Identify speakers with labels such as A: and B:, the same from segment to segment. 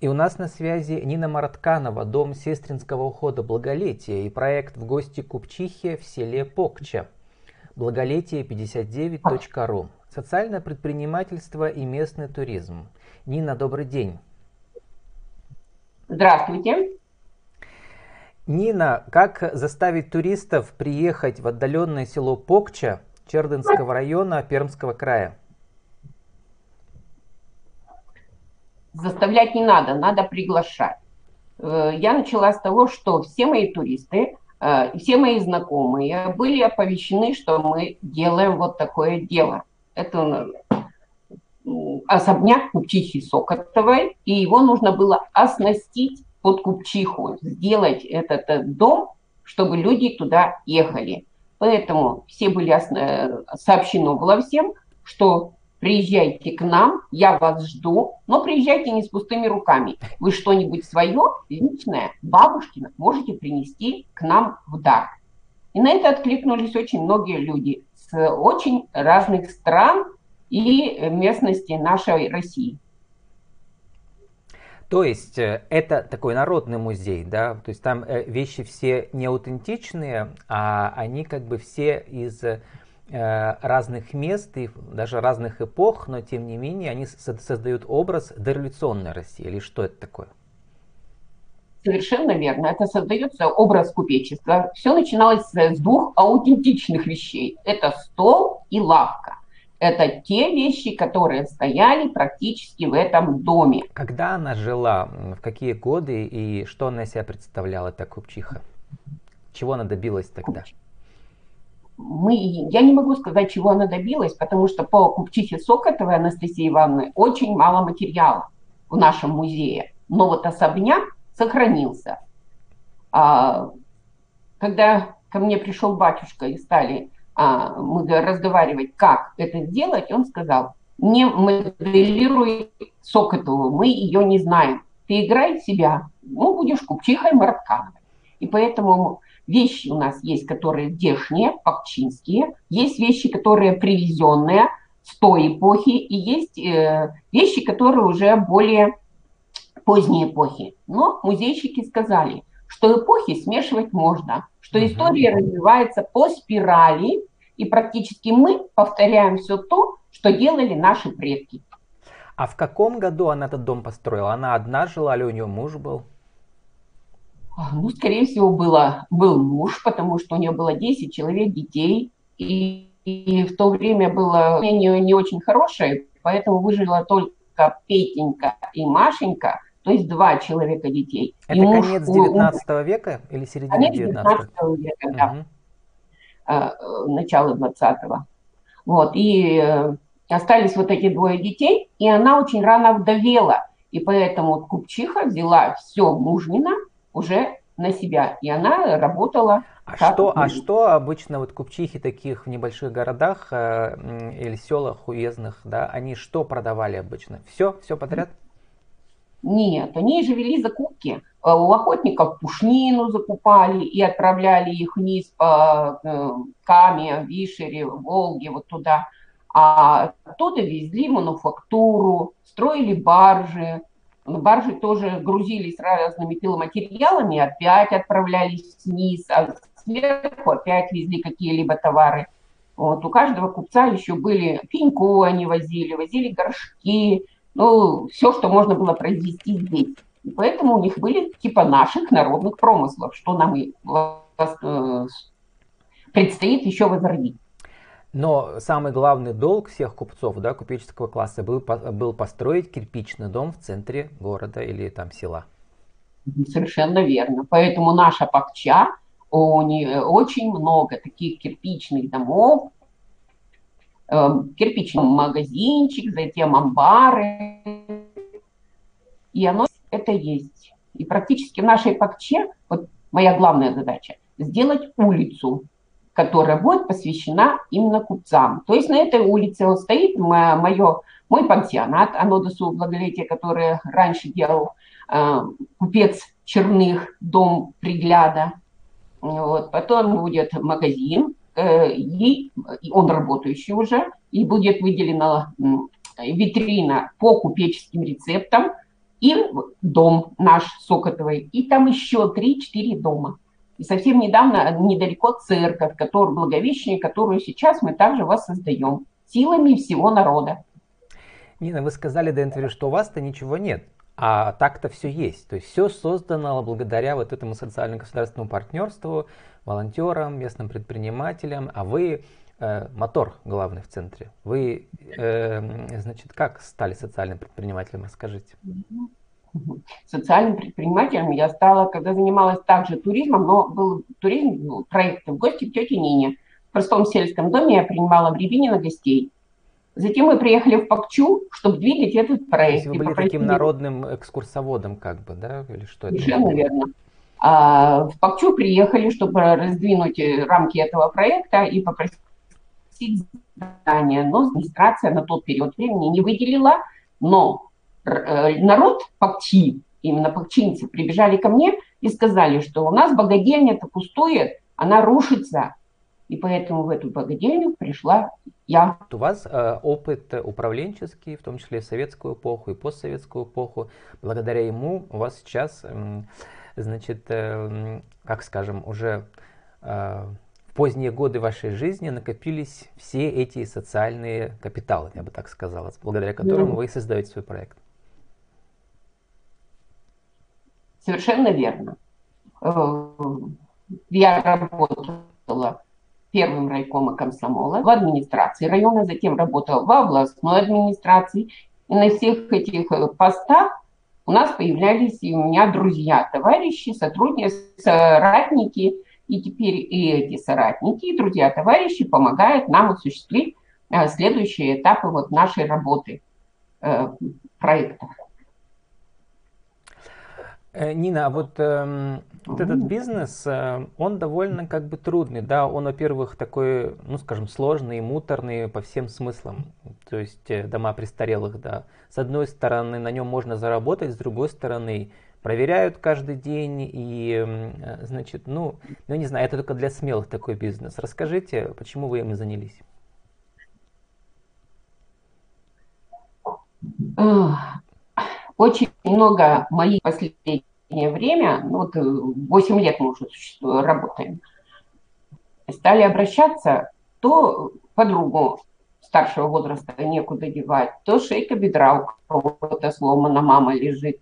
A: И у нас на связи Нина Маратканова, Дом сестринского ухода «Благолетие» и проект «В гости Купчихе» в селе Покча. Благолетие59.ру. Социальное предпринимательство и местный туризм. Нина, добрый день.
B: Здравствуйте.
A: Нина, как заставить туристов приехать в отдаленное село Покча Чердынского района Пермского края?
B: Заставлять не надо, надо приглашать. Э, я начала с того, что все мои туристы, э, все мои знакомые были оповещены, что мы делаем вот такое дело. Это особняк купчихи Сокотовой, и его нужно было оснастить под купчиху, сделать этот, этот дом, чтобы люди туда ехали. Поэтому все были сообщено было всем, что приезжайте к нам, я вас жду, но приезжайте не с пустыми руками. Вы что-нибудь свое, личное, бабушкино, можете принести к нам в дар. И на это откликнулись очень многие люди с очень разных стран и местности нашей России.
A: То есть э, это такой народный музей, да? То есть там э, вещи все не аутентичные, а они как бы все из разных мест и даже разных эпох, но тем не менее они создают образ дореволюционной России. Или что это такое?
B: Совершенно верно. Это создается образ купечества. Все начиналось с двух аутентичных вещей. Это стол и лавка. Это те вещи, которые стояли практически в этом доме.
A: Когда она жила, в какие годы и что она из себя представляла, эта купчиха? Чего она добилась тогда? Купчиха
B: мы, я не могу сказать, чего она добилась, потому что по купчихе Сокотовой Анастасии Ивановны очень мало материала в нашем музее. Но вот особняк сохранился. А, когда ко мне пришел батюшка и стали а, мы разговаривать, как это сделать, он сказал, не моделируй Сокотову, мы ее не знаем. Ты играй себя, ну, будешь купчихой Марткановой. И поэтому Вещи у нас есть, которые здешние, пакчинские, есть вещи, которые привезенные с той эпохи, и есть э, вещи, которые уже более поздней эпохи. Но музейщики сказали, что эпохи смешивать можно, что история развивается по спирали, и практически мы повторяем все то, что делали наши предки.
A: А в каком году она этот дом построила? Она одна жила или у нее муж был?
B: Ну, скорее всего, было, был муж, потому что у нее было 10 человек, детей. И, и в то время было мнение не очень хорошее, поэтому выжила только Петенька и Машенька, то есть два человека детей.
A: Это и муж, конец 19 у... века или середина конец 19
B: века, да. Угу. А, начало 20-го. Вот, и э, остались вот эти двое детей, и она очень рано вдовела. И поэтому Купчиха взяла все мужнина – уже на себя. И она работала.
A: А что, а что обычно вот купчихи таких в небольших городах э, или селах уездных, да, они что продавали обычно? Все, все подряд?
B: Нет, они же вели закупки. Э, у охотников пушнину закупали и отправляли их вниз по э, Каме, Вишере, Волге, вот туда. А оттуда везли мануфактуру, строили баржи, баржи тоже грузились разными пиломатериалами, опять отправлялись вниз, а сверху опять везли какие-либо товары. Вот, у каждого купца еще были пеньку они возили, возили горшки, ну, все, что можно было произвести здесь. И поэтому у них были типа наших народных промыслов, что нам и э, предстоит еще возродить.
A: Но самый главный долг всех купцов, да, купеческого класса был, был построить кирпичный дом в центре города или там села.
B: Совершенно верно. Поэтому наша Пакча, у нее очень много таких кирпичных домов, эм, кирпичный магазинчик, затем амбары. И оно это есть. И практически в нашей Пакче, вот моя главная задача, сделать улицу которая будет посвящена именно купцам. То есть на этой улице вот стоит мое, мой пансионат, оно досуг благолетия, которое раньше делал э, купец Черных, дом пригляда. Вот. Потом будет магазин, э, и, и он работающий уже, и будет выделена э, витрина по купеческим рецептам, и дом наш Сокотовый, и там еще 3-4 дома. И совсем недавно, недалеко церковь, которую, Благовещение, которую сейчас мы также воссоздаем силами всего народа.
A: Нина, вы сказали до интервью, что у вас-то ничего нет, а так-то все есть. То есть все создано благодаря вот этому социально-государственному партнерству, волонтерам, местным предпринимателям, а вы э, мотор главный в центре. Вы, э, значит, как стали социальным предпринимателем? Расскажите.
B: Социальным предпринимателем я стала, когда занималась также туризмом, но был туризм, ну, проект в гости к тете Нине. В простом сельском доме я принимала в Рябинино гостей. Затем мы приехали в Пакчу, чтобы двигать этот проект.
A: То есть вы были таким народным экскурсоводом, как бы, да? Или что это?
B: Совершенно верно. А в Пакчу приехали, чтобы раздвинуть э, рамки этого проекта и попросить здание. Но администрация на тот период времени не выделила. Но народ Пакчи, именно пакчинцы, прибежали ко мне и сказали, что у нас богадельня-то пустует, она рушится. И поэтому в эту богадельню пришла я.
A: У вас э, опыт управленческий, в том числе советскую эпоху и постсоветскую эпоху. Благодаря ему у вас сейчас э, значит, э, как скажем, уже э, в поздние годы вашей жизни накопились все эти социальные капиталы, я бы так сказала, благодаря которым вы создаете свой проект.
B: Совершенно верно. Э, я работала первым райкомом комсомола в администрации района, затем работала в областной администрации. И на всех этих постах у нас появлялись и у меня друзья, товарищи, сотрудники, соратники, и теперь и эти соратники, и друзья, товарищи помогают нам осуществить э, следующие этапы вот нашей работы э, проектов.
A: Э, Нина, а вот, э, вот этот бизнес, э, он довольно как бы трудный, да, он, во-первых, такой, ну, скажем, сложный, муторный по всем смыслам, то есть э, дома престарелых, да. С одной стороны, на нем можно заработать, с другой стороны, проверяют каждый день и, э, значит, ну, ну, не знаю, это только для смелых такой бизнес. Расскажите, почему вы им занялись?
B: Очень много моих последних время, ну вот 8 э, лет мы уже работаем, стали обращаться то подругу старшего возраста некуда девать, то шейка бедра у кого-то сломана, мама лежит,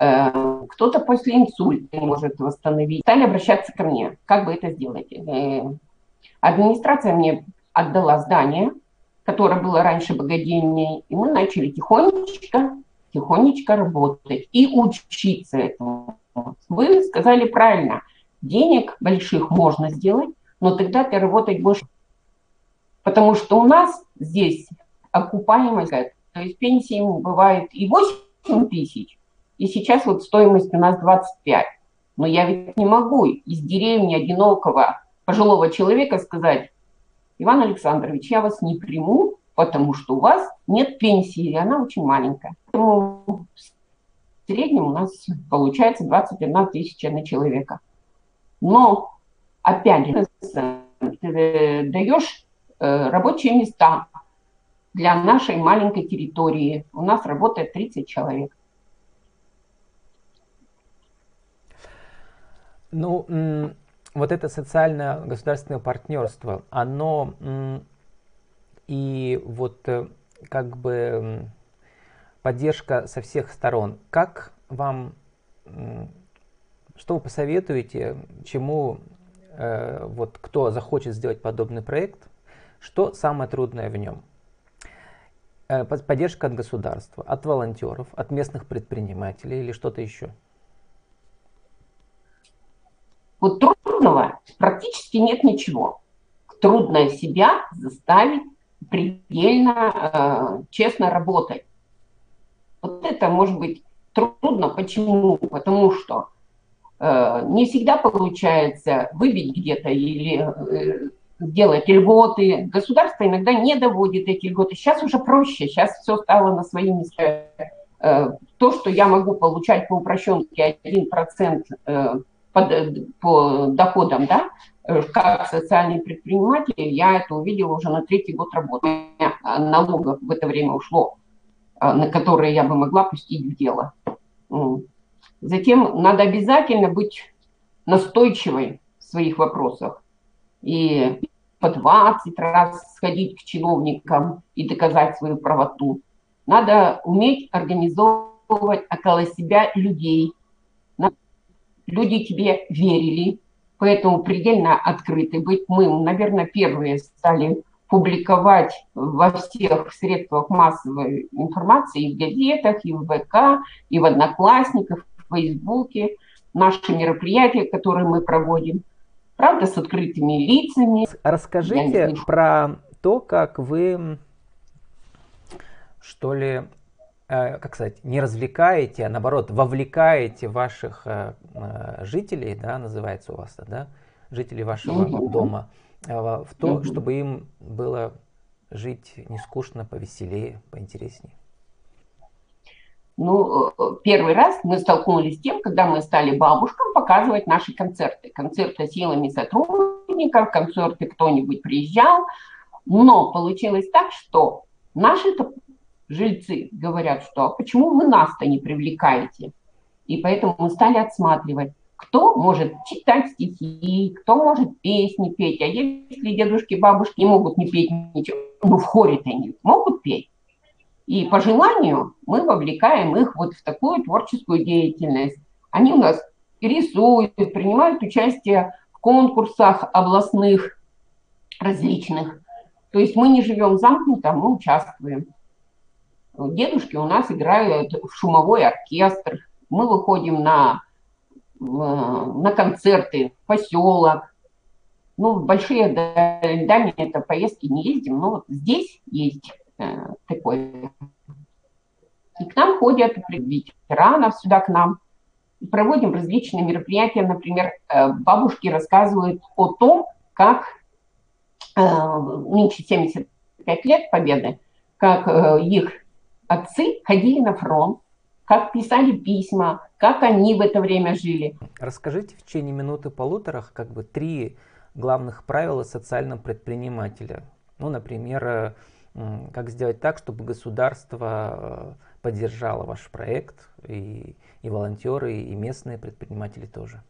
B: э, кто-то после инсульта не может восстановить. Стали обращаться ко мне, как бы это сделать. Э, администрация мне отдала здание, которое было раньше богадельней, и мы начали тихонечко тихонечко работать и учиться этому. Вы сказали правильно, денег больших можно сделать, но тогда ты работать будешь. Потому что у нас здесь окупаемость, то есть пенсии бывает и 8 тысяч, и сейчас вот стоимость у нас 25. Но я ведь не могу из деревни одинокого пожилого человека сказать, Иван Александрович, я вас не приму, потому что у вас нет пенсии, и она очень маленькая. Поэтому в среднем у нас получается 21 тысяча на человека. Но, опять же, ты даешь э, рабочие места для нашей маленькой территории. У нас работает 30 человек.
A: Ну, вот это социальное государственное партнерство, оно и вот э, как бы поддержка со всех сторон. Как вам, что вы посоветуете, чему э, вот кто захочет сделать подобный проект, что самое трудное в нем? Э, поддержка от государства, от волонтеров, от местных предпринимателей или что-то еще?
B: Вот трудного практически нет ничего. Трудно себя заставить предельно э, честно работать. Вот это может быть трудно. Почему? Потому что э, не всегда получается выбить где-то или э, делать льготы. Государство иногда не доводит эти льготы. Сейчас уже проще, сейчас все стало на свои места. Э, то, что я могу получать по упрощенке 1% э, по, по доходам, да, Э, как социальный предприниматель, я это увидела уже на третий год работы. Налогов в это время ушло, э, на которые я бы могла пустить в дело. Затем надо обязательно быть настойчивой в своих вопросах. И по 20 раз сходить к чиновникам и доказать свою правоту. Надо уметь организовывать около себя людей. Люди тебе верили, поэтому предельно открыты быть. Мы, наверное, первые стали публиковать во всех средствах массовой информации, и в газетах, и в ВК, и в Одноклассниках, в Фейсбуке, наши мероприятия, которые мы проводим. Правда, с открытыми лицами.
A: Расскажите про то, как вы, что ли, как сказать, не развлекаете, а наоборот, вовлекаете ваших э, э, жителей, да, называется у вас, да, жителей вашего угу. дома, в то, угу. чтобы им было жить не скучно, повеселее, поинтереснее.
B: Ну, первый раз мы столкнулись с тем, когда мы стали бабушкам показывать наши концерты. Концерты силами сотрудников, концерты кто-нибудь приезжал. Но получилось так, что наши жильцы говорят, что «А почему вы нас-то не привлекаете? И поэтому мы стали отсматривать, кто может читать стихи, кто может песни петь. А если дедушки и бабушки не могут не петь ничего, ну в хоре-то они могут петь. И по желанию мы вовлекаем их вот в такую творческую деятельность. Они у нас рисуют, принимают участие в конкурсах областных различных. То есть мы не живем замкнуто, мы участвуем. Дедушки у нас играют в шумовой оркестр. Мы выходим на, на концерты поселок. Ну, в большие дальние это поездки не ездим, но вот здесь есть э, такое. И к нам ходят ветеранов сюда к нам. Проводим различные мероприятия. Например, э, бабушки рассказывают о том, как э, нынче 75 лет победы, как э, их отцы ходили на фронт, как писали письма, как они в это время жили.
A: Расскажите в течение минуты-полутора как бы три главных правила социального предпринимателя. Ну, например, как сделать так, чтобы государство поддержало ваш проект, и, и волонтеры, и местные предприниматели тоже.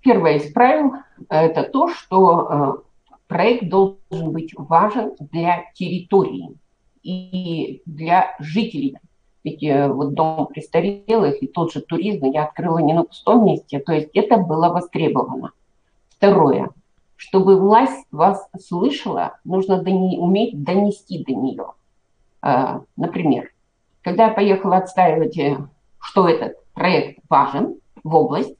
B: Первое из правил – это то, что э, проект должен быть важен для территории и для жителей. Ведь э, вот дом престарелых и тот же туризм я открыла не на пустом месте, то есть это было востребовано. Второе. Чтобы власть вас слышала, нужно дони- уметь донести до нее. А, например, когда я поехала отстаивать, э, что этот проект важен в область,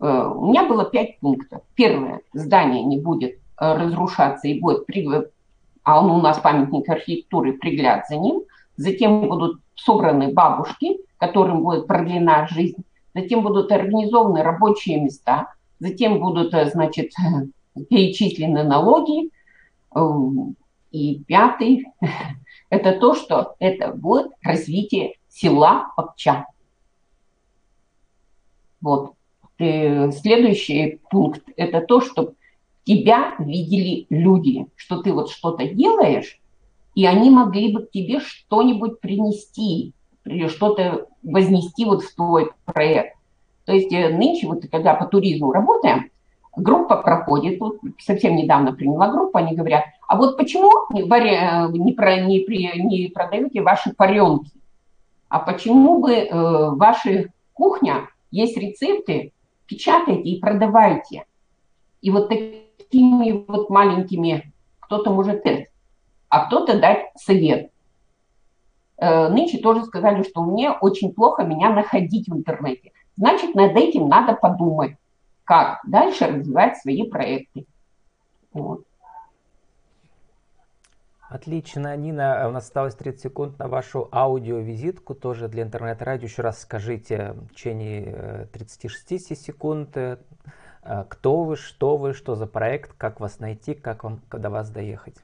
B: э, у меня было пять пунктов. Первое, здание не будет э, разрушаться и будет, а он у нас памятник архитектуры, пригляд за ним. Затем будут собраны бабушки, которым будет продлена жизнь. Затем будут организованы рабочие места. Затем будут, значит, перечислены налоги. Эм, и пятый – это то, что это будет развитие села Пакча. Вот. И следующий пункт – это то, что тебя видели люди, что ты вот что-то делаешь, и они могли бы к тебе что-нибудь принести, или что-то вознести вот в твой проект. То есть э, нынче, вот когда по туризму работаем, группа проходит, вот совсем недавно приняла группу, они говорят, а вот почему не, не, про, не, не продаете ваши паренки? А почему бы э, ваша кухня, есть рецепты, печатайте и продавайте. И вот такими вот маленькими кто-то может тест, а кто-то дать совет. Э, нынче тоже сказали, что мне очень плохо меня находить в интернете. Значит, над этим надо подумать как дальше развивать свои проекты. Вот.
A: Отлично, Нина, у нас осталось 30 секунд на вашу аудиовизитку, тоже для интернет-радио. Еще раз скажите в течение 36 э, секунд, э, кто вы, что вы, что за проект, как вас найти, как вам до вас доехать.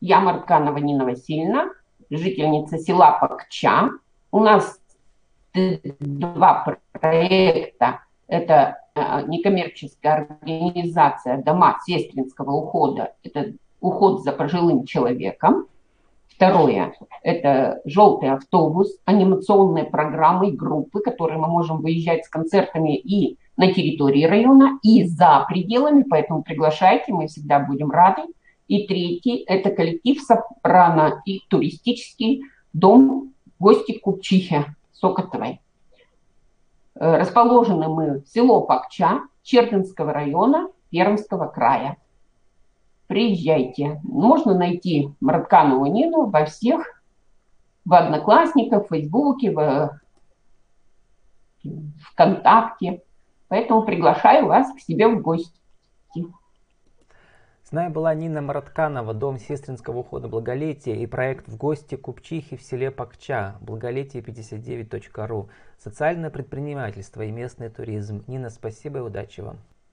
B: Я Марканова Нина Васильевна, жительница села Пакча. У нас два проекта это э, некоммерческая организация дома сестринского ухода, это уход за пожилым человеком. Второе – это желтый автобус, анимационные программы и группы, которые мы можем выезжать с концертами и на территории района, и за пределами, поэтому приглашайте, мы всегда будем рады. И третий – это коллектив Сопрано и туристический дом гости Купчихи Сокотовой. Э, расположены мы в село Пакча Чердынского района Пермского края. Приезжайте. Можно найти Мратканову Нину во всех, в Одноклассниках, в Фейсбуке, в ВКонтакте. Поэтому приглашаю вас к себе в гости.
A: С нами была Нина Маратканова, Дом сестринского ухода Благолетия и проект «В гости Купчихи» в селе Пакча, благолетие59.ру, социальное предпринимательство и местный туризм. Нина, спасибо и удачи вам.